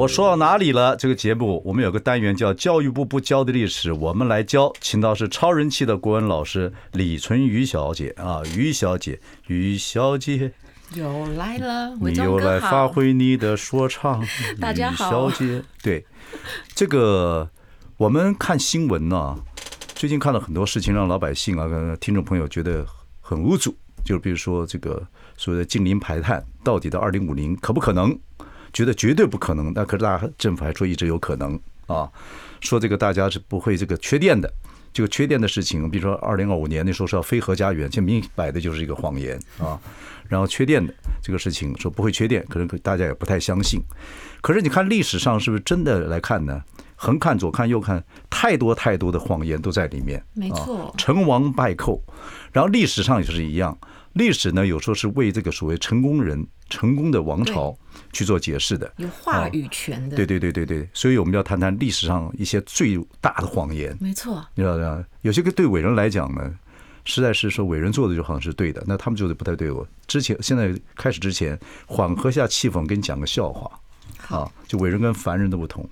我说到哪里了？这个节目我们有个单元叫“教育部不教的历史”，我们来教，请到是超人气的国文老师李淳于小姐啊，于小姐，于小姐又来了，你又来发挥你的说唱，大家好，小姐，对，这个我们看新闻呢，最近看了很多事情，让老百姓啊、跟听众朋友觉得很无助，就比如说这个所谓的近零排碳，到底到二零五零可不可能？觉得绝对不可能，但可是大家政府还说一直有可能啊，说这个大家是不会这个缺电的，这个缺电的事情，比如说二零二五年那时候是要非核家园，这明摆的就是一个谎言啊。然后缺电的这个事情说不会缺电，可能大家也不太相信。可是你看历史上是不是真的来看呢？横看左看右看，太多太多的谎言都在里面。没错，成王败寇，然后历史上也是一样。历史呢，有时候是为这个所谓成功人、成功的王朝去做解释的，有话语权的。对对对对对，所以我们要谈谈历史上一些最大的谎言。没错，你知道吗？有些个对伟人来讲呢，实在是说伟人做的就好像是对的，那他们做的不太对。我之前现在开始之前，缓和一下气氛，我跟你讲个笑话。啊，就伟人跟凡人的不同。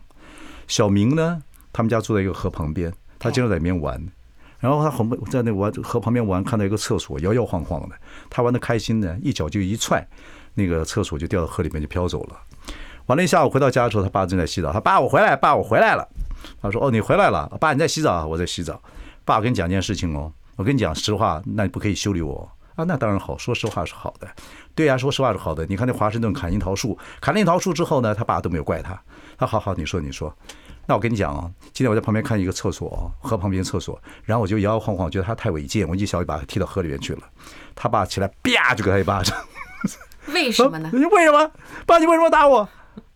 小明呢，他们家住在一个河旁边，他经常在里面玩。然后他很在那玩河旁边玩，看到一个厕所摇摇晃晃的，他玩的开心呢，一脚就一踹，那个厕所就掉到河里面就飘走了。完了，一下午回到家的时候，他爸正在洗澡。他爸，我回来，爸，我回来了。他说：“哦，你回来了，爸，你在洗澡，我在洗澡。爸，我跟你讲件事情哦，我跟你讲实话，那你不可以修理我啊？那当然好，说实话是好的。对呀，说实话是好的。你看那华盛顿砍樱桃树，砍了樱桃树之后呢，他爸都没有怪他。他好好，你说，你说。”那我跟你讲啊，今天我在旁边看一个厕所啊，河旁边厕所，然后我就摇摇晃晃，觉得他太违建，我一小一把他踢到河里面去了。他爸起来，啪就给他一巴掌。为什么呢？你为什么？爸，你为什么打我？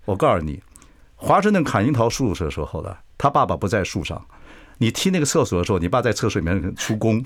我告诉你，华盛顿砍樱桃树的时候呢，他爸爸不在树上。你踢那个厕所的时候，你爸在厕所里面出工。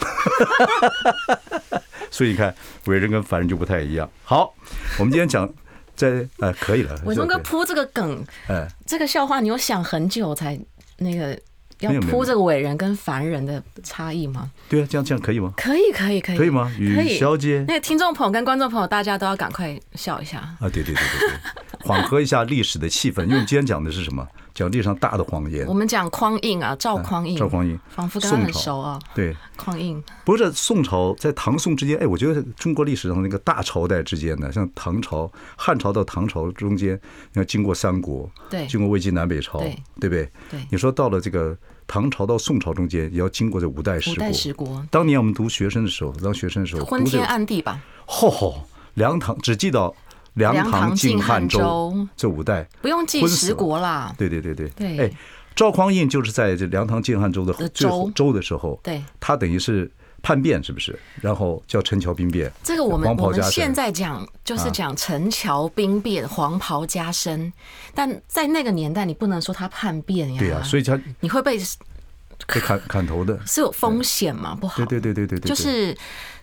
所以你看，伟人跟凡人就不太一样。好，我们今天讲。在呃，可以了。伟忠哥铺这个梗，呃，这个笑话你有想很久才那个要铺这个伟人跟凡人的差异吗？对啊，这样这样可以吗？可以可以可以，可以吗？雨小姐，那个听众朋友跟观众朋友，大家都要赶快笑一下啊！对对对对对，缓和一下历史的气氛，因为今天讲的是什么？讲地上大的谎言，我们讲匡胤啊，赵匡胤，赵匡胤，仿佛跟他很熟啊。对，匡胤不是宋朝在唐宋之间，哎，我觉得中国历史上那个大朝代之间呢，像唐朝、汉朝到唐朝中间，你要经过三国，对，经过魏晋南北朝，对，对不对？对，你说到了这个唐朝到宋朝中间，也要经过这五代十国。五代十国。当年我们读学生的时候，当学生的时候，昏天暗地吧。吼吼，梁唐只记到。梁唐晋汉周这五代不用记十国啦。对对对对对。哎，赵匡胤就是在这梁唐晋汉周的最后周的时候，对，他等于是叛变，是不是？然后叫陈桥兵变。这个我们我们现在讲就是讲陈桥兵变，黄袍加身。但在那个年代，你不能说他叛变呀。对呀，所以他你会被被砍砍头的，是有风险嘛？不好。对对对对对对。就是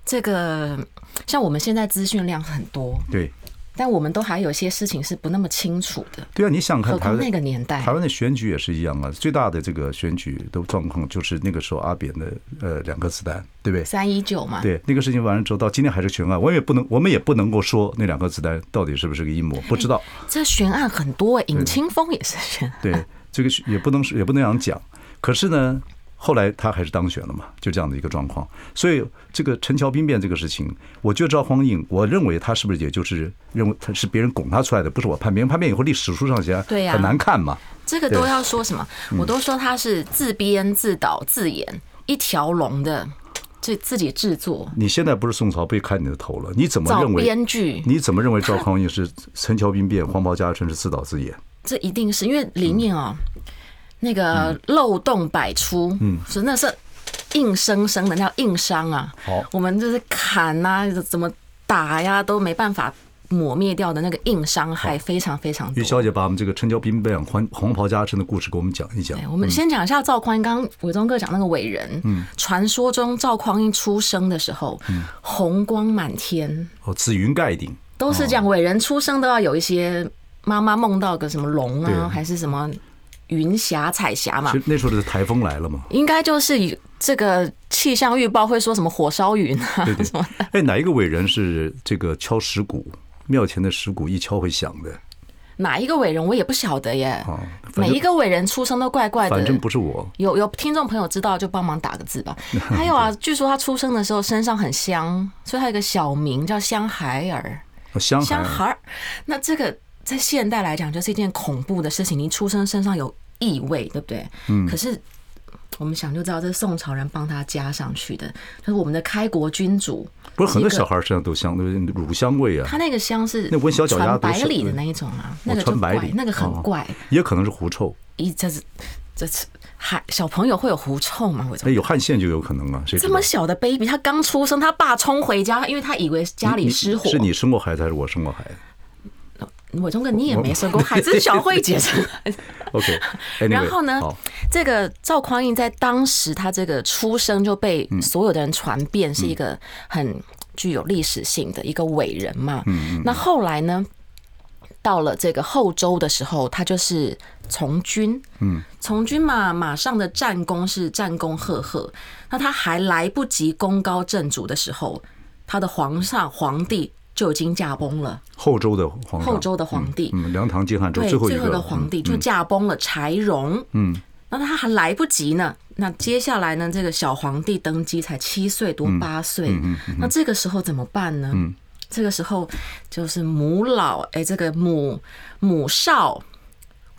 这个，像我们现在资讯量很多。对。但我们都还有一些事情是不那么清楚的。对啊，你想看台湾那个年代，台湾的选举也是一样啊。最大的这个选举的状况就是那个时候阿扁的呃两颗子弹，对不对？三一九嘛。对，那个事情完了之后，到今天还是悬案。我也不能，我们也不能够说那两颗子弹到底是不是个阴谋，不知道。这悬案很多，尹清风也是悬案。对，这个也不能也不能这样讲。可是呢。后来他还是当选了嘛，就这样的一个状况。所以这个陈桥兵变这个事情，我觉得赵匡胤，我认为他是不是也就是认为他是别人拱他出来的，不是我叛变。叛变以后历史书上写很难看嘛。这个都要说什么？我都说他是自编自导自演一条龙的，自自己制作。你现在不是宋朝被砍你的头了？你怎么认为？编剧？你怎么认为赵匡胤是陈桥兵变、黄袍加身是自导自演？这一定是因为里面啊。那个漏洞百出，嗯，是那是硬生生的，那叫硬伤啊。好，我们就是砍呐，怎么打呀，都没办法抹灭掉的那个硬伤害非常非常多。于小姐把我们这个陈桥兵变黄黄袍加身的故事给我们讲一讲。我们先讲一下赵匡胤。刚刚伟忠哥讲那个伟人，嗯，传说中赵匡胤出生的时候，嗯，红光满天，哦，紫云盖顶，都是讲伟人出生都要有一些妈妈梦到个什么龙啊，还是什么云霞彩霞嘛？那时候的台风来了嘛？应该就是这个气象预报会说什么火烧云啊，对对，哎，哪一个伟人是这个敲石鼓？庙前的石鼓一敲会响的，哪一个伟人我也不晓得耶。每一个伟人出生都怪怪的，反正不是我。有有听众朋友知道就帮忙打个字吧。还有啊，据说他出生的时候身上很香，所以他有个小名叫香孩儿。香香孩儿，那这个在现代来讲就是一件恐怖的事情。你出生身上有异味，对不对？嗯。可是。我们想就知道这是宋朝人帮他加上去的，就是我们的开国君主。不是很多小孩身上都香，乳香味啊。他那个香是那闻小脚丫百里的那一种啊，那个就怪，那个很怪。也可能是狐臭。一，这是这是还小朋友会有狐臭吗？哎，有汗腺就有可能啊。这么小的 baby，他刚出生，他爸冲回家，因为他以为家里失火。是你生过孩子还是我生过孩子？伟忠哥，你也没生过孩子，小慧姐生孩子。OK，然后呢，这个赵匡胤在当时他这个出生就被所有的人传遍，是一个很具有历史性的一个伟人嘛。嗯那后来呢，到了这个后周的时候，他就是从军。嗯，从军嘛，马上的战功是战功赫赫。那他还来不及功高震主的时候，他的皇上皇帝。就已经驾崩了。后周的皇后周的皇帝，嗯，梁唐晋汉周最后一个皇帝就驾崩了，柴荣。嗯，那他还来不及呢。那接下来呢？这个小皇帝登基才七岁多八岁，那这个时候怎么办呢？这个时候就是母老，哎，这个母母少。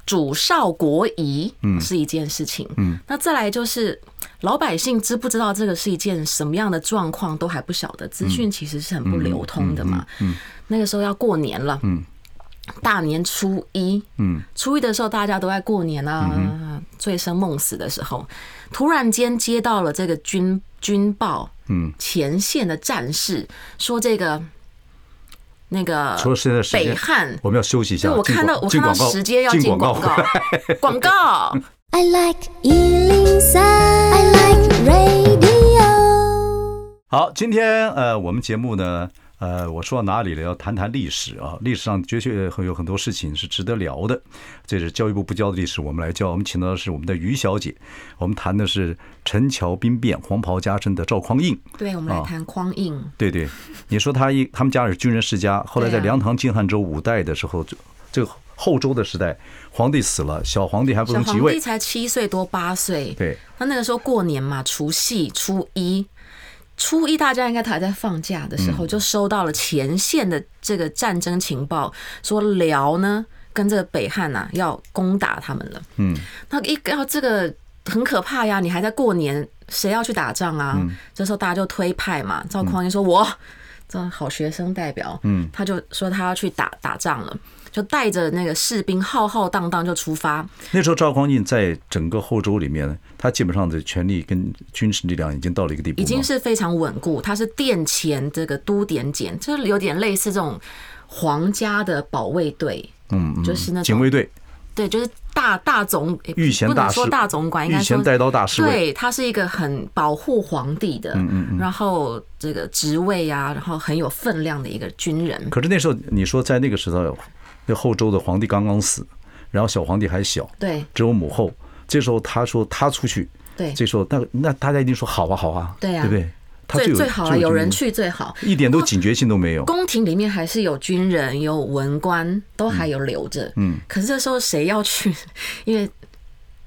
主少国疑，是一件事情。嗯，那再来就是老百姓知不知道这个是一件什么样的状况，都还不晓得。资讯其实是很不流通的嘛。嗯，那个时候要过年了。嗯，大年初一。嗯，初一的时候大家都在过年啊，醉生梦死的时候，突然间接到了这个军军报。嗯，前线的战士说这个。那个，除了现在北汉，我们要休息一下。我看到我看到时间要进广告，广告。I like 103, I like radio。好，今天呃，我们节目呢。呃，我说到哪里了？要谈谈历史啊！历史上的确会有很多事情是值得聊的。这是教育部不教的历史，我们来教。我们请到的是我们的于小姐，我们谈的是陈桥兵变、黄袍加身的赵匡胤。对，我们来谈匡胤。对对，你说他一他们家是军人世家，后来在梁唐晋汉周五代的时候，这个后周的时代，皇帝死了，小皇帝还不能即位，皇帝才七岁多八岁。对，他那个时候过年嘛，除夕初一。初一，大家应该还在放假的时候，就收到了前线的这个战争情报，说辽呢跟这个北汉呐要攻打他们了。嗯，那一要这个很可怕呀！你还在过年，谁要去打仗啊？这时候大家就推派嘛，赵匡胤说：“我这好学生代表，嗯，他就说他要去打打仗了。”就带着那个士兵浩浩荡荡就出发。那时候赵匡胤在整个后周里面，他基本上的权力跟军事力量已经到了一个地步，已经是非常稳固。他是殿前这个都点检，就是有点类似这种皇家的保卫队，嗯，就是那种警卫队。对，就是大大总御前大士，不能说大总管，应该说带刀大士。对，他是一个很保护皇帝的，嗯嗯，然后这个职位啊，然后很有分量的一个军人。可是那时候你说在那个时候。那后周的皇帝刚刚死，然后小皇帝还小，对，只有母后。这时候他说他出去，对，这时候那那大家一定说好啊好啊，对啊，对不对？他最最好啊，有人去最好，一点都警觉性都没有。宫廷里面还是有军人、有文官，都还有留着。嗯，可是这时候谁要去？因为。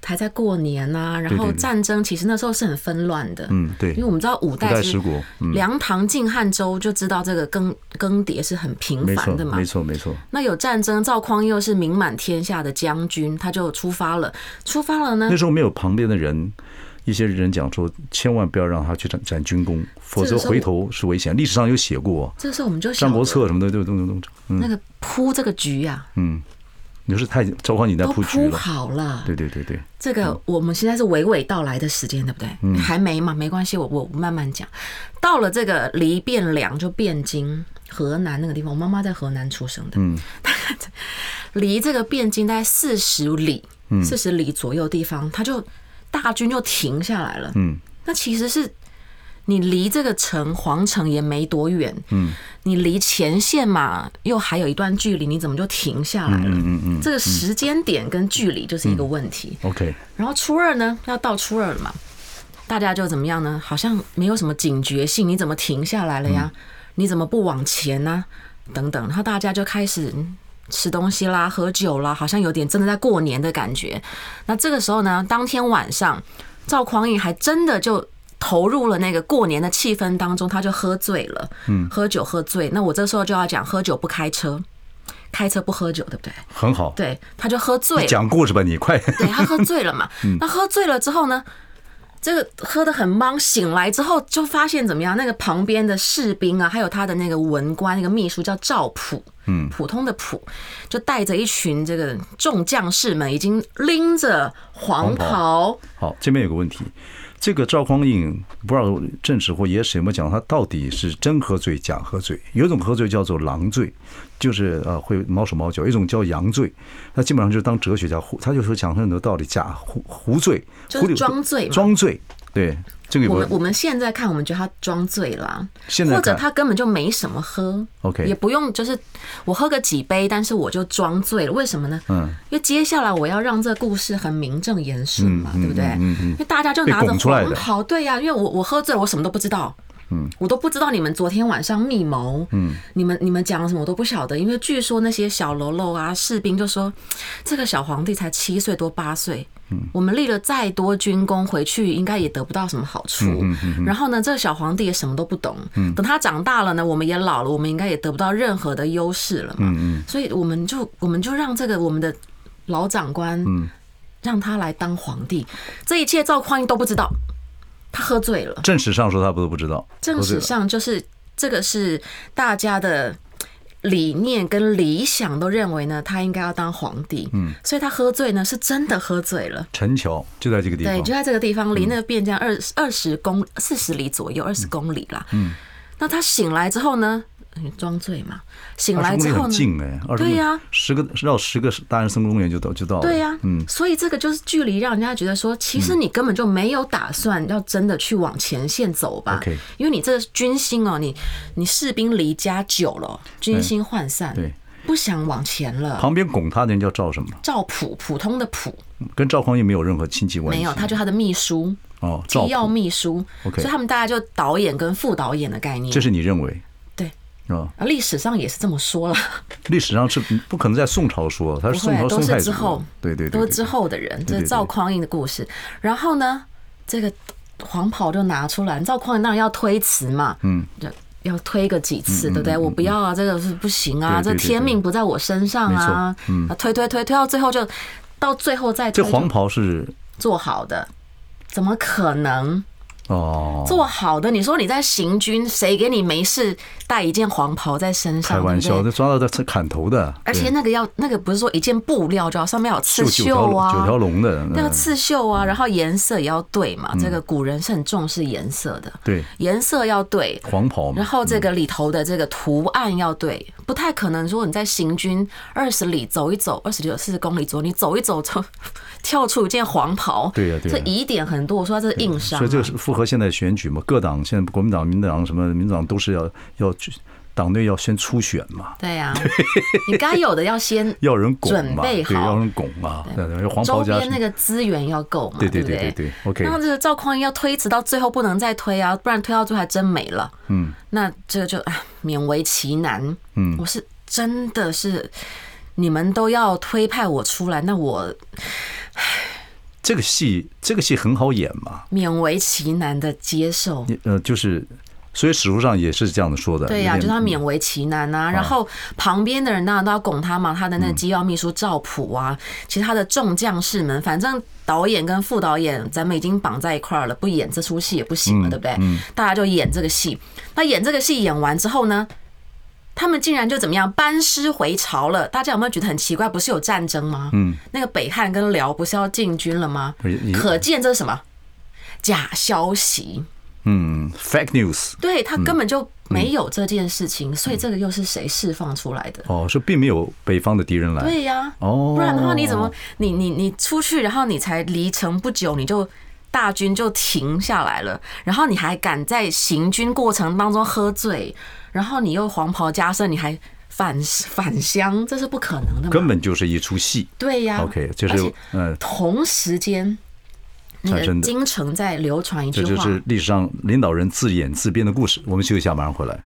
还在过年呐，然后战争其实那时候是很纷乱的。嗯，对，因为我们知道五代是梁唐晋汉周，就知道这个更更迭是很频繁的嘛。没错，没错。那有战争，赵匡胤又是名满天下的将军，他就出发了。出发了呢？那时候没有旁边的人，一些人讲说，千万不要让他去斩斩军功，否则回头是危险。历史上有写过。这个时候我们就《战国策》什么的，都都都那个铺这个局呀，嗯。你说是太赵匡胤在铺局了，好了。对对对对，这个我们现在是娓娓道来的时间，对不对？嗯，还没嘛，没关系，我我慢慢讲。到了这个离汴梁就汴京，河南那个地方，我妈妈在河南出生的。嗯，离这个汴京大概四十里，四十里左右地方，他就大军就停下来了。嗯，那其实是。你离这个城皇城也没多远，嗯，你离前线嘛又还有一段距离，你怎么就停下来了？嗯嗯嗯，这个时间点跟距离就是一个问题。OK，然后初二呢，要到初二了嘛，大家就怎么样呢？好像没有什么警觉性，你怎么停下来了呀？你怎么不往前呢？等等，然后大家就开始吃东西啦、喝酒啦，好像有点真的在过年的感觉。那这个时候呢，当天晚上赵匡胤还真的就。投入了那个过年的气氛当中，他就喝醉了。嗯，喝酒喝醉。那我这时候就要讲，喝酒不开车，开车不喝酒，对不对？很好。对，他就喝醉了。讲故事吧，你快。对，他喝醉了嘛。那喝醉了之后呢，这个喝得很茫，醒来之后就发现怎么样？那个旁边的士兵啊，还有他的那个文官，那个秘书叫赵普，嗯，普通的普，就带着一群这个众将士们，已经拎着黄袍。好，这边有个问题。这个赵匡胤不知道正史或野史有没有讲他到底是真喝醉假喝醉？有一种喝醉叫做狼醉，就是呃会毛手毛脚；一种叫羊醉，他基本上就是当哲学家，他就说讲很多道理，假胡胡醉，就是装醉，装醉，对。这个我们我们现在看，我们觉得他装醉了，或者他根本就没什么喝，OK，也不用就是我喝个几杯，但是我就装醉了，为什么呢？嗯，因为接下来我要让这个故事很名正言顺嘛，对不对？因为大家就拿着红袍，对呀，因为我我喝醉了，我什么都不知道。嗯，我都不知道你们昨天晚上密谋，嗯，你们你们讲了什么我都不晓得，因为据说那些小喽啰啊士兵就说，这个小皇帝才七岁多八岁，嗯，我们立了再多军功回去应该也得不到什么好处，嗯嗯，然后呢，这个小皇帝也什么都不懂，嗯，等他长大了呢，我们也老了，我们应该也得不到任何的优势了嘛，嗯，所以我们就我们就让这个我们的老长官，嗯，让他来当皇帝，这一切赵匡胤都不知道。他喝醉了。正史上说他不都不知道。正史上就是这个是大家的理念跟理想都认为呢，他应该要当皇帝。嗯，所以他喝醉呢，是真的喝醉了。陈桥就在这个地方，对，就在这个地方，离那个汴江二二十公四十里左右，二十公里啦。嗯，那他醒来之后呢？装醉嘛，醒来之后呢？近哎，对呀，十个绕十个大安森林公园就到就到了。对呀，嗯，所以这个就是距离，让人家觉得说，其实你根本就没有打算要真的去往前线走吧？因为你这个军心哦，你你士兵离家久了，军心涣散，对，不想往前了。旁边拱他的人叫赵什么？赵普，普通的普，跟赵匡胤没有任何亲戚关系。没有，他就他的秘书哦，机要秘书。OK，所以他们大家就导演跟副导演的概念。这是你认为？啊，历史上也是这么说了。历史上是不可能在宋朝说，他是宋朝宋太祖。都是之后，对对，都是之后的人。这是赵匡胤的故事。然后呢，这个黄袍就拿出来，赵匡胤当然要推辞嘛，嗯，就要推个几次，对不对？我不要啊，这个是不行啊，这天命不在我身上啊，嗯，推推推推到最后就到最后再。这黄袍是做好的，怎么可能？哦，做好的，你说你在行军，谁给你没事带一件黄袍在身上？开玩笑，这抓到的砍头的。而且那个要那个不是说一件布料就要上面有刺绣啊，九条龙的，那个刺绣啊，然后颜色也要对嘛。这个古人是很重视颜色的，对，颜色要对，黄袍。然后这个里头的这个图案要对，不太可能说你在行军二十里走一走，二十里四十公里左右，你走一走就 跳出一件黄袍，对呀，对，这疑点很多。我说这是硬伤，所以这个是符合现在选举嘛？各党现在国民党、民党什么民党都是要要党内要先初选嘛？对呀，你该有的要先要人拱准备好，要人拱嘛？对对，黄袍加周边那个资源要够嘛？对对对对对。OK，那这个赵匡胤要推迟到最后不能再推啊，不然推到最后还真没了。嗯，那这个就啊，勉为其难。嗯，我是真的是你们都要推派我出来，那我。这个戏，这个戏很好演嘛？勉为其难的接受。呃，就是，所以史书上也是这样的说的。对呀、啊，就是他勉为其难啊。然后旁边的人当然都要拱他嘛。他的那个机要秘书赵普啊，其他的众将士们，反正导演跟副导演咱们已经绑在一块儿了，不演这出戏也不行了，对不对？大家就演这个戏。那演这个戏演完之后呢，他们竟然就怎么样班师回朝了？大家有没有觉得很奇怪？不是有战争吗？嗯，那个北汉跟辽不是要进军了吗？可见这是什么假消息？嗯，fake news。对，他根本就没有这件事情，所以这个又是谁释放出来的？哦，是并没有北方的敌人来。对呀，哦，不然的话你怎么你你你出去，然后你才离城不久，你就。大军就停下来了，然后你还敢在行军过程当中喝醉，然后你又黄袍加身，你还返返乡，这是不可能的。根本就是一出戏。对呀，OK，就是嗯，同时间那个京城在流传一句话，这就是历史上领导人自演自编的故事。我们休息一下，马上回来。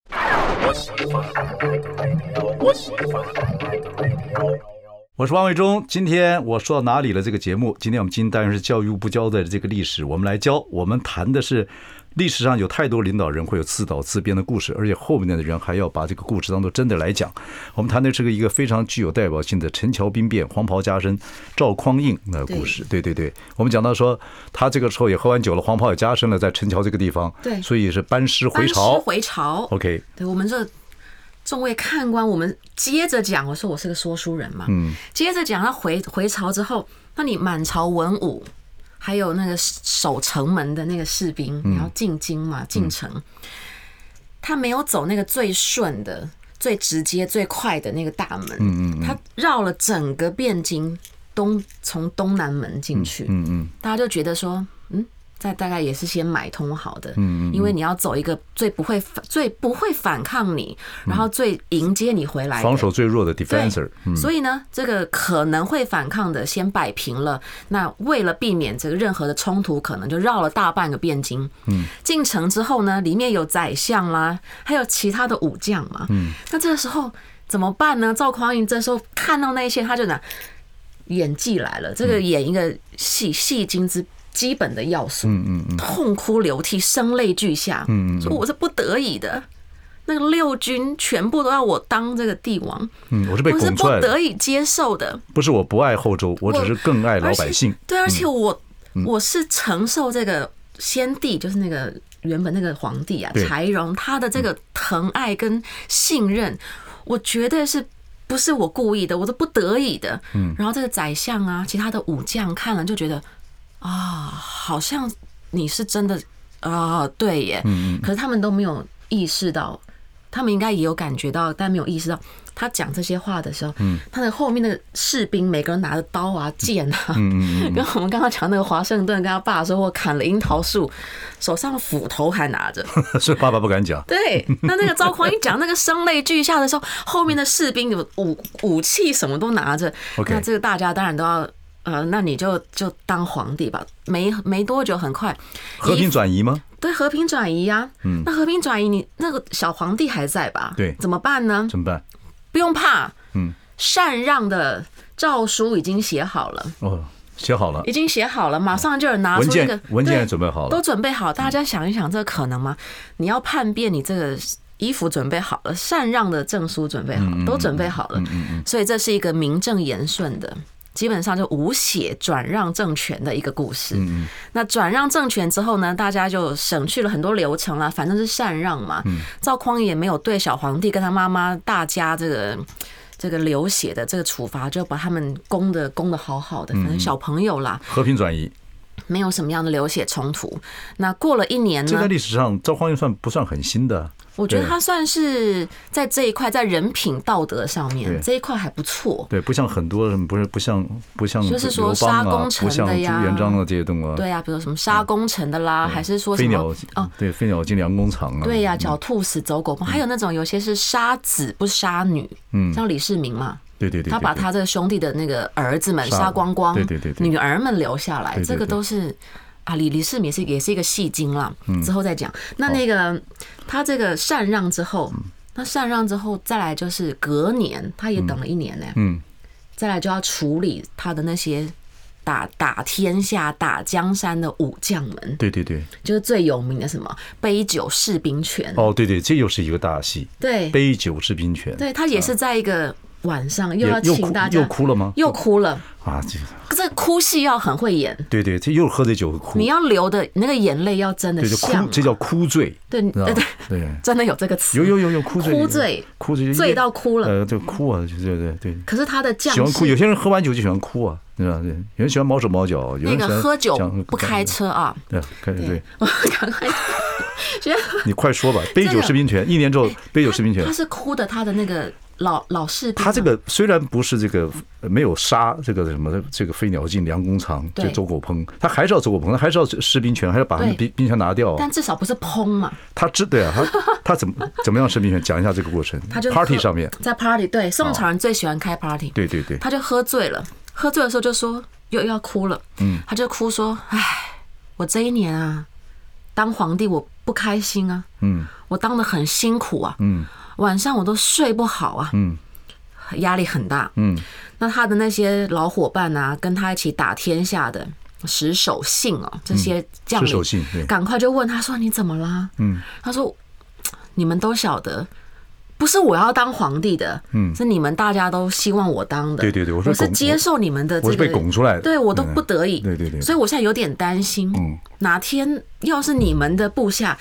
我是王伟忠，今天我说到哪里了？这个节目，今天我们今天当然是教育部交代的这个历史，我们来教。我们谈的是历史上有太多领导人会有自导自编的故事，而且后面的人还要把这个故事当做真的来讲。我们谈的是个一个非常具有代表性的陈桥兵变、黄袍加身、赵匡胤的故事。对对对，我们讲到说他这个时候也喝完酒了，黄袍也加身了，在陈桥这个地方，对，所以是班师回朝。班师回朝，OK，对我们这。众位看官，我们接着讲。我说我是个说书人嘛，嗯，接着讲他回回朝之后，那你满朝文武，还有那个守城门的那个士兵，你要进京嘛，进城，他没有走那个最顺的、最直接、最快的那个大门，嗯嗯，他绕了整个汴京东，从东南门进去，嗯嗯，大家就觉得说，嗯。再大概也是先买通好的，嗯，因为你要走一个最不会反、最不会反抗你，然后最迎接你回来，防守最弱的 defender。所以呢，这个可能会反抗的先摆平了。那为了避免这个任何的冲突，可能就绕了大半个汴京。嗯，进城之后呢，里面有宰相啦，还有其他的武将嘛。嗯，那这个时候怎么办呢？赵匡胤这时候看到那些，他就拿演技来了，这个演一个戏戏精之。基本的要素，嗯嗯嗯，痛哭流涕，声泪俱下，嗯嗯，说我是不得已的，那个六军全部都要我当这个帝王，嗯，我是被我是不得已接受的，不是我不爱后周，我只是更爱老百姓，对，而且我我是承受这个先帝，就是那个原本那个皇帝啊，柴荣他的这个疼爱跟信任，我绝对是不是我故意的，我是不得已的，嗯，然后这个宰相啊，其他的武将看了就觉得。啊，好像你是真的啊，对耶。可是他们都没有意识到，他们应该也有感觉到，但没有意识到，他讲这些话的时候，他的后面的士兵每个人拿着刀啊、剑啊，跟我们刚刚讲那个华盛顿跟他爸说，我砍了樱桃树，手上斧头还拿着，所以爸爸不敢讲。对，那那个赵匡胤讲那个声泪俱下的时候，后面的士兵有武武器什么都拿着，那这个大家当然都要。呃，那你就就当皇帝吧。没没多久，很快和平转移吗？对，和平转移呀。嗯，那和平转移，你那个小皇帝还在吧？对，怎么办呢？怎么办？不用怕。嗯，禅让的诏书已经写好了。哦，写好了，已经写好了，马上就有拿出那个文件也准备好了，都准备好。大家想一想，这可能吗？你要叛变，你这个衣服准备好了，禅让的证书准备好了，都准备好了。所以这是一个名正言顺的。基本上就无血转让政权的一个故事。嗯，那转让政权之后呢，大家就省去了很多流程啦，反正是禅让嘛。嗯，赵匡胤也没有对小皇帝跟他妈妈大家这个这个流血的这个处罚，就把他们供的供的好好的，反正小朋友啦，和平转移，没有什么样的流血冲突。那过了一年呢，这在历史上赵匡胤算不算很新的？我觉得他算是在这一块，在人品道德上面这一块还不错。对，不像很多人，不是不像不像就是说杀功臣的呀，朱元璋的这些东西。对呀，比如什么杀功臣的啦，还是说什么哦，对，飞鸟尽，良弓藏啊。对呀，狡兔死，走狗烹。还有那种有些是杀子不杀女，嗯，像李世民嘛，对对对，他把他这个兄弟的那个儿子们杀光光，对对对，女儿们留下来，这个都是。啊，李李世民是也是一个戏精啦，之后再讲。那那个他这个禅让之后，那禅让之后再来就是隔年，他也等了一年呢。嗯，再来就要处理他的那些打打天下、打江山的武将们。对对对，就是最有名的什么杯酒释兵权。哦，对对，这又是一个大戏。对，杯酒释兵权。对，他也是在一个晚上又要请大家，又哭了吗？又哭了。啊，这个这哭戏要很会演。对对，这又喝着酒哭。你要流的那个眼泪要真的像。哭，这叫哭醉。对对对对，真的有这个词。有有有有哭醉。哭醉，哭醉，醉到哭了。呃，就哭啊，对对对。可是他的酱喜欢哭，有些人喝完酒就喜欢哭啊，对吧？对，有人喜欢毛手毛脚，有人那个喝酒不开车啊。对，开车对。赶快，你快说吧。杯酒释兵权，一年之后杯酒释兵权。他是哭的，他的那个。老老士兵，他这个虽然不是这个没有杀这个什么这个飞鸟尽，良弓藏，就走狗烹，他还是要走狗烹，他还是要士兵权，还要把他们兵兵权拿掉。但至少不是烹嘛。他知对啊，他他怎么怎么样士兵权？讲一下这个过程。他就 party 上面，在 party 对宋朝人最喜欢开 party，对对对，他就喝醉了，喝醉的时候就说又要哭了，嗯，他就哭说，唉，我这一年啊，当皇帝我不开心啊，嗯，我当的很辛苦啊，嗯，晚上我都睡不好啊，嗯。压力很大，嗯，那他的那些老伙伴啊，跟他一起打天下的石守信哦，这些将领，赶快就问他说：“你怎么啦？”嗯，他说：“你们都晓得，不是我要当皇帝的，嗯，是你们大家都希望我当的，对对对，我是接受你们的，我是被拱出来的，对我都不得已，对对对，所以我现在有点担心，嗯，哪天要是你们的部下。”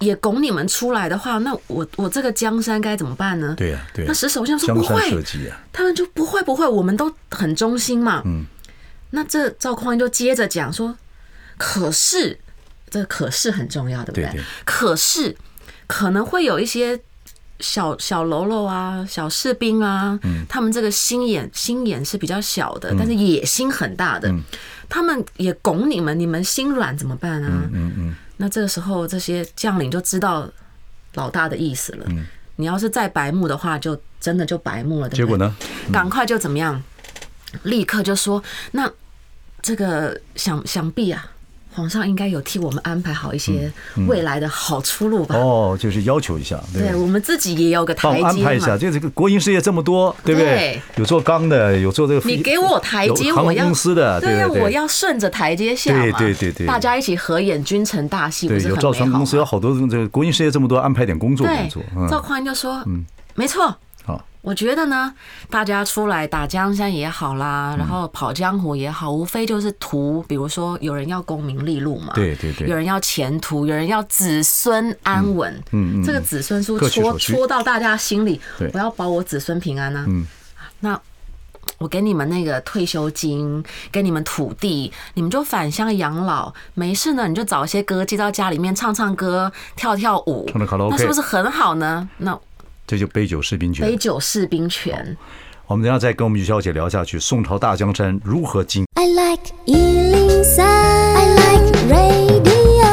也拱你们出来的话，那我我这个江山该怎么办呢？对呀，对。那石守相说不会，他们就不会不会，我们都很忠心嘛。嗯。那这赵匡胤就接着讲说，可是这可是很重要，对不对？可是可能会有一些小小喽啰啊，小士兵啊，他们这个心眼心眼是比较小的，但是野心很大的，他们也拱你们，你们心软怎么办啊？嗯嗯。那这个时候，这些将领就知道老大的意思了。嗯，你要是再白目的话，就真的就白目了。结果呢？赶快就怎么样？立刻就说，那这个想想必啊。皇上应该有替我们安排好一些未来的好出路吧？哦，就是要求一下，对，我们自己也有个台阶嘛。安排一下，就这个国营事业这么多，对不对？有做钢的，有做这个。你给我台阶，我要公司的，对呀，我要顺着台阶下嘛。对对对对，大家一起合演君臣大戏，不是很好吗？有造船公司有好多这个国营事业这么多，安排点工作工作。赵匡胤就说：“嗯，没错。”我觉得呢，大家出来打江山也好啦，然后跑江湖也好，无非就是图，比如说有人要功名利禄嘛，对对对，有人要前途，有人要子孙安稳，嗯嗯，这个子孙书戳戳到大家心里，我要保我子孙平安啊，嗯，那我给你们那个退休金，给你们土地，你们就返乡养老，没事呢，你就找一些歌姬到家里面唱唱歌，跳跳舞，那是不是很好呢？那。这就杯酒释兵权。杯酒释兵权。我们等下再跟我们于小姐聊下去。宋朝大江山如何经？I like 103，I like radio。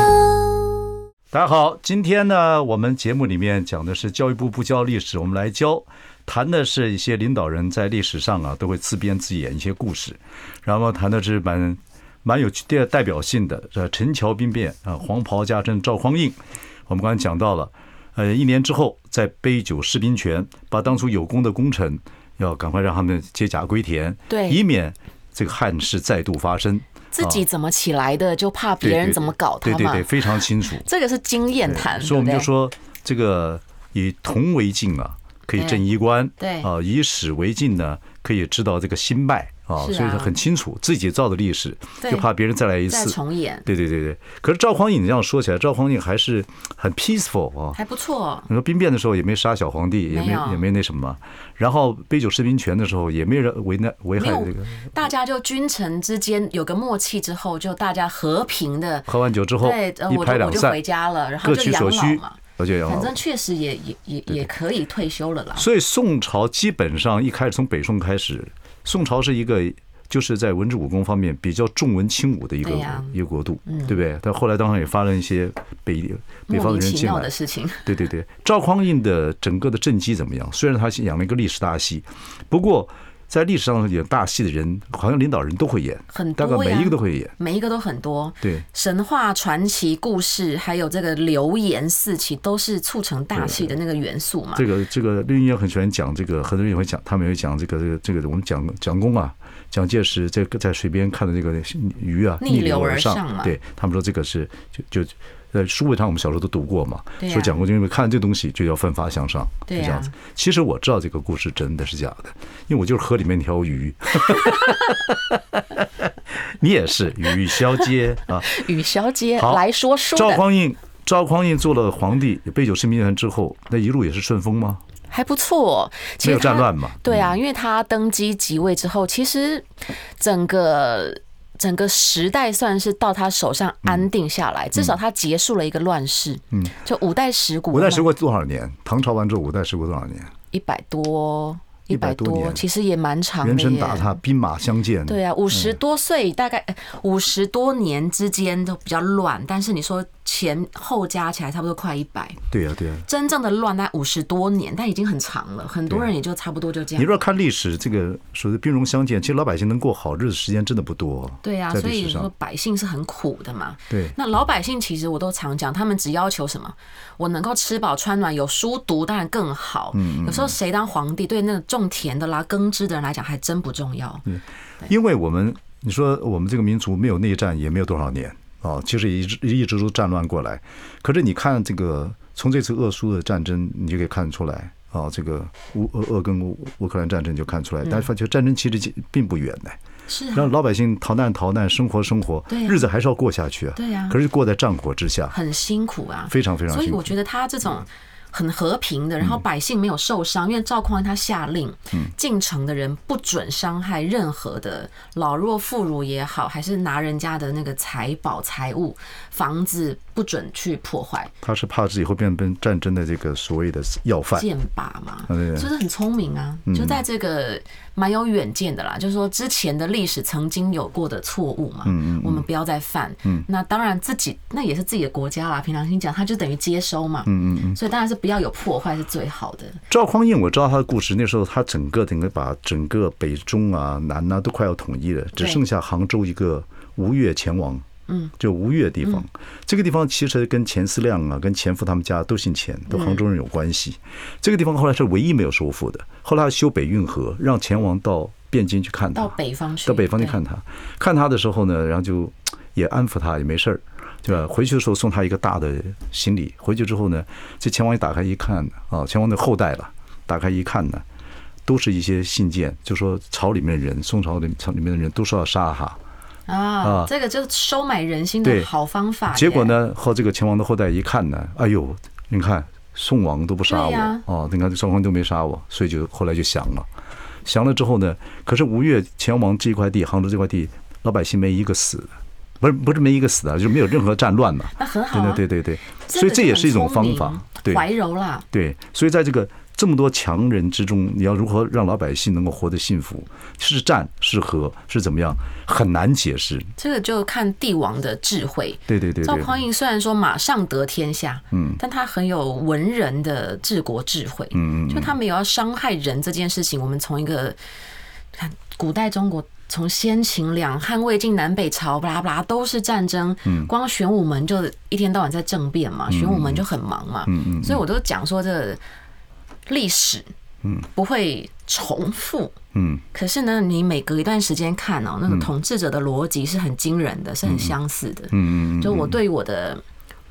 大家好，今天呢，我们节目里面讲的是教育部不教历史，我们来教，谈的是一些领导人在历史上啊都会自编自演一些故事，然后谈的是蛮蛮有代代表性的，呃，陈桥兵变啊，黄袍加身赵匡胤，我们刚才讲到了。呃，一年之后再杯酒释兵权，把当初有功的功臣要赶快让他们解甲归田，对，以免这个汉室再度发生。自己怎么起来的，就怕别人怎么搞他嘛。对对对，非常清楚。这个是经验谈，所以我们就说这个以铜为镜啊，可以正衣冠；对啊，以史为镜呢，可以知道这个心脉。啊，所以他很清楚自己造的历史，就怕别人再来一次重演。对对对对。可是赵匡胤，你这样说起来，赵匡胤还是很 peaceful 啊，还不错。你说兵变的时候也没杀小皇帝，也没也没那什么。然后杯酒释兵权的时候也没人为难危害这个。大家就君臣之间有个默契之后，就大家和平的喝完酒之后，对，一拍两散，回家了，然后各取所需，而且反正确实也也也也可以退休了啦。所以宋朝基本上一开始从北宋开始，宋朝是一个。就是在文治武功方面比较重文轻武的一个一个国度，对不对？但后来当然也发生一些北北方的人进来的事情。对对对，赵匡胤的整个的政绩怎么样？虽然他演了一个历史大戏，不过在历史上演大戏的人，好像领导人都会演，很多，大概每一个都会演，每一个都很多。对，神话传奇故事，还有这个流言四起，都是促成大戏的那个元素嘛。这个这个绿茵也很喜欢讲这个，很多人也会讲，他们也会讲这个这个这个我们讲蒋公啊。蒋介石在在水边看的这个鱼啊，逆流而上，对他们说这个是就就呃，书本上我们小时候都读过嘛，说蒋公就因为看这东西就要奋发向上，就这样子。其实我知道这个故事真的是假的，因为我就是河里面一条鱼。你也是雨小姐啊，雨小姐来说书。赵匡胤，赵匡胤做了皇帝，杯酒释兵权之后，那一路也是顺风吗？还不错，没有战乱嘛？对啊，因为他登基即位之后，其实整个整个时代算是到他手上安定下来，至少他结束了一个乱世。嗯，就五代十国，五代十国多少年？唐朝完之后，五代十国多少年？一百多。一百多年，其实也蛮长的。人生打他，兵马相见。对啊，五十多岁，大概五十多年之间都比较乱，但是你说前后加起来差不多快一百。对啊，对啊。真正的乱那五十多年，但已经很长了，很多人也就差不多就这样。你若看历史，这个所谓兵戎相见，其实老百姓能过好日子时间真的不多。对啊，所以说百姓是很苦的嘛。对。那老百姓其实我都常讲，他们只要求什么？我能够吃饱穿暖，有书读当然更好。嗯。有时候谁当皇帝，对那个。种田的啦，耕织的人来讲还真不重要。嗯，因为我们你说我们这个民族没有内战也没有多少年啊，其实一直一直都战乱过来。可是你看这个从这次俄苏的战争，你就可以看出来啊，这个乌俄俄跟乌克兰战争就看出来，但是发觉战争其实并不远呢，是让老百姓逃难逃难，生活生活，日子还是要过下去啊。对呀，可是过在战火之下，很辛苦啊，非常非常辛苦。所以我觉得他这种。很和平的，然后百姓没有受伤，因为赵匡胤他下令，进城的人不准伤害任何的老弱妇孺也好，还是拿人家的那个财宝财物、房子不准去破坏。他是怕自己会变成战争的这个所谓的要犯、剑靶嘛，就是很聪明啊，就在这个蛮有远见的啦。就是说之前的历史曾经有过的错误嘛，我们不要再犯。那当然自己那也是自己的国家啦，平常心讲，他就等于接收嘛。所以当然是。不要有破坏是最好的。赵匡胤，我知道他的故事。那时候他整个整个把整个北中啊南啊都快要统一了，只剩下杭州一个吴越钱王，嗯，就吴越地方。这个地方其实跟钱思亮啊，跟钱复他们家都姓钱，都杭州人有关系。这个地方后来是唯一没有收复的。后来修北运河，让钱王到汴京去看他，到北方去，到北方去看他。看他的时候呢，然后就也安抚他，也没事儿。对吧？回去的时候送他一个大的行李。回去之后呢，这钱王一打开一看啊，钱王的后代了，打开一看呢，都是一些信件，就说朝里面的人，宋朝的朝里面的人都说要杀他啊。这个就是收买人心的好方法。结果呢，和这个秦王的后代一看呢，哎呦，你看宋王都不杀我哦，你看这双方都没杀我，所以就后来就降了。降了之后呢，可是吴越秦王这一块地，杭州这块地，老百姓没一个死的。不是不是没一个死的，就没有任何战乱嘛。那很好，对对对对，所以这也是一种方法。对，怀柔啦。对，所以在这个这么多强人之中，你要如何让老百姓能够活得幸福？是战是和是怎么样？很难解释。这个就看帝王的智慧。对对对。赵匡胤虽然说马上得天下，嗯，但他很有文人的治国智慧。嗯嗯。就他没有要伤害人这件事情，我们从一个看古代中国。从先秦、两汉、魏晋、南北朝，巴拉巴拉都是战争。嗯光玄武门就一天到晚在政变嘛，玄武门就很忙嘛。嗯嗯所以我都讲说，这历史嗯不会重复。嗯可是呢，你每隔一段时间看哦，那个统治者的逻辑是很惊人的，是很相似的。嗯嗯就我对我的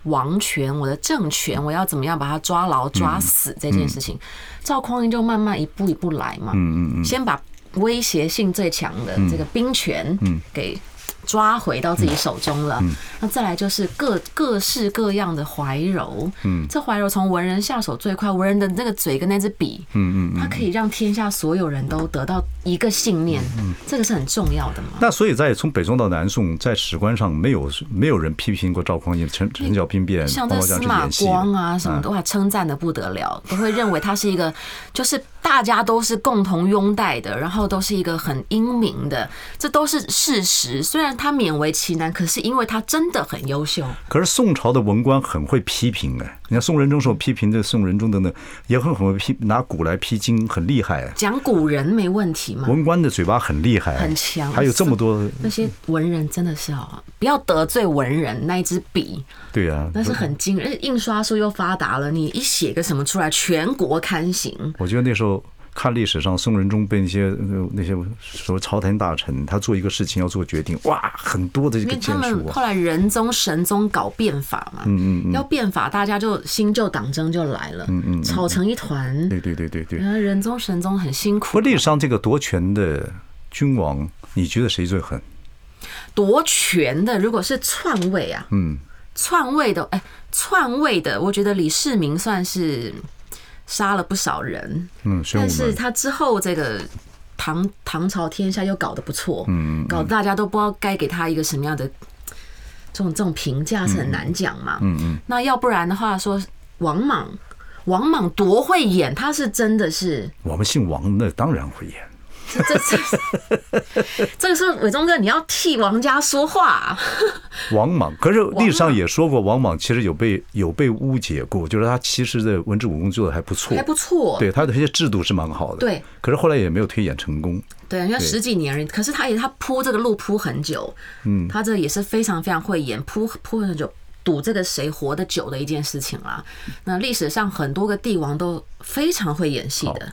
王权、我的政权，我要怎么样把它抓牢、抓死这件事情，赵匡胤就慢慢一步一步来嘛嗯嗯。先把。威胁性最强的这个兵权，给抓回到自己手中了。那再来就是各各式各样的怀柔。这怀柔从文人下手最快，文人的那个嘴跟那支笔，它可以让天下所有人都得到一个信念。嗯这个是很重要的嘛。那所以在从北宋到南宋，在史观上没有没有人批评过赵匡胤陈陈角兵变，像这司马光啊什么的话，称赞的不得了，都会认为他是一个就是。大家都是共同拥戴的，然后都是一个很英明的，这都是事实。虽然他勉为其难，可是因为他真的很优秀。可是宋朝的文官很会批评哎，你看宋仁宗时候批评的宋仁宗等等，也很很会批，拿古来批今，很厉害哎。讲古人没问题嘛？文官的嘴巴很厉害，很强，还有这么多那些文人真的是哦，不要得罪文人那一支笔。对啊，那是很惊人，印刷术又发达了，你一写个什么出来，全国刊行。我觉得那时候。看历史上宋仁宗被那些那些说朝廷大臣，他做一个事情要做决定，哇，很多的这个建树啊。因为他们后来仁宗、神宗搞变法嘛，嗯嗯嗯，要变法，大家就新旧党争就来了，嗯嗯，吵成一团。对对对对对。仁宗、神宗很辛苦。历史上这个夺权的君王，你觉得谁最狠？夺权的，如果是篡位啊，嗯，篡位的，哎，篡位的，我觉得李世民算是。杀了不少人，嗯，但是他之后这个唐唐朝天下又搞得不错，嗯，搞得大家都不知道该给他一个什么样的这种这种评价是很难讲嘛，嗯嗯，那要不然的话说王莽，王莽多会演，他是真的是，我们姓王，那当然会演。这 这这个时候，伟忠哥，你要替王家说话啊。王莽，可是历史上也说过，王莽其实有被有被误解过，就是他其实的文治武功做的还不错，还不错。对，他的一些制度是蛮好的。对，可是后来也没有推演成功。对，因为十几年，可是他也他铺这个路铺很久，嗯，他这也是非常非常会演，铺铺很久，赌这个谁活得久的一件事情啦。那历史上很多个帝王都非常会演戏的。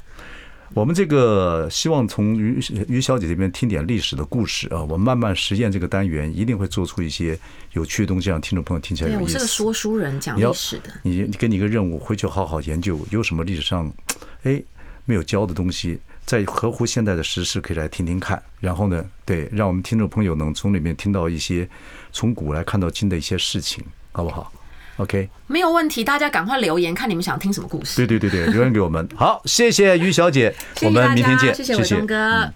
我们这个希望从于于小姐这边听点历史的故事啊，我们慢慢实验这个单元，一定会做出一些有趣的东西，让听众朋友听起来有意思。对，我是个说书人，讲历史的。你你给你一个任务，回去好好研究，有什么历史上哎没有教的东西，在合乎现在的时事可以来听听看。然后呢，对，让我们听众朋友能从里面听到一些从古来看到今的一些事情，好不好？OK，没有问题，大家赶快留言，看你们想听什么故事。对对对对，留言给我们。好，谢谢于小姐，我们明天见，谢谢伟忠哥。